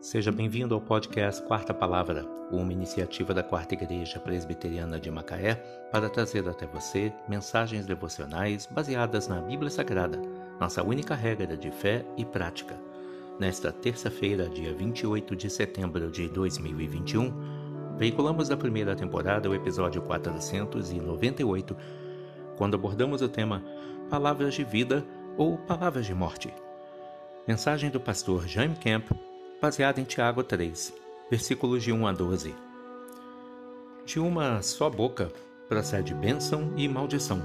Seja bem-vindo ao podcast Quarta Palavra, uma iniciativa da Quarta Igreja Presbiteriana de Macaé para trazer até você mensagens devocionais baseadas na Bíblia Sagrada, nossa única regra de fé e prática. Nesta terça-feira, dia 28 de setembro de 2021, veiculamos da primeira temporada o episódio 498, quando abordamos o tema Palavras de Vida ou Palavras de Morte. Mensagem do pastor Jaime Camp baseada em Tiago 3, versículos de 1 a 12. De uma só boca procede bênção e maldição.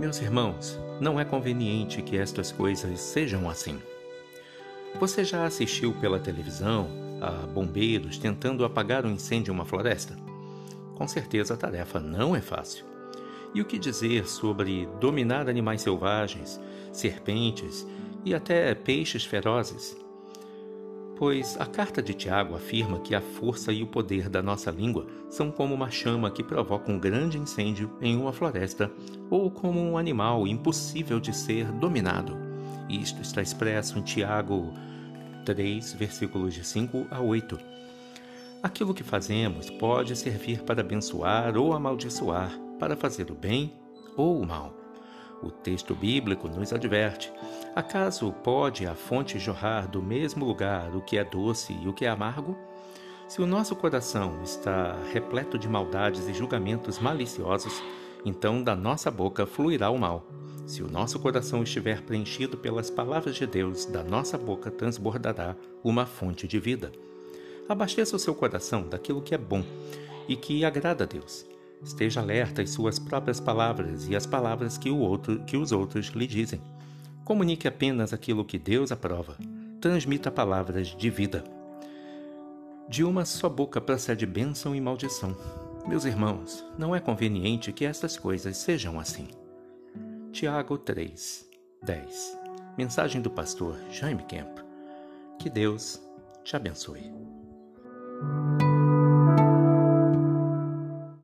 Meus irmãos, não é conveniente que estas coisas sejam assim. Você já assistiu pela televisão a bombeiros tentando apagar um incêndio em uma floresta? Com certeza a tarefa não é fácil. E o que dizer sobre dominar animais selvagens, serpentes e até peixes ferozes? Pois a carta de Tiago afirma que a força e o poder da nossa língua são como uma chama que provoca um grande incêndio em uma floresta, ou como um animal impossível de ser dominado. Isto está expresso em Tiago 3, versículos de 5 a 8. Aquilo que fazemos pode servir para abençoar ou amaldiçoar, para fazer o bem ou o mal. O texto bíblico nos adverte: acaso pode a fonte jorrar do mesmo lugar o que é doce e o que é amargo? Se o nosso coração está repleto de maldades e julgamentos maliciosos, então da nossa boca fluirá o mal. Se o nosso coração estiver preenchido pelas palavras de Deus, da nossa boca transbordará uma fonte de vida. Abasteça o seu coração daquilo que é bom e que agrada a Deus. Esteja alerta às suas próprias palavras e às palavras que, o outro, que os outros lhe dizem. Comunique apenas aquilo que Deus aprova. Transmita palavras de vida. De uma só boca procede bênção e maldição. Meus irmãos, não é conveniente que estas coisas sejam assim. Tiago 3, 10 Mensagem do pastor Jaime Kemp. Que Deus te abençoe.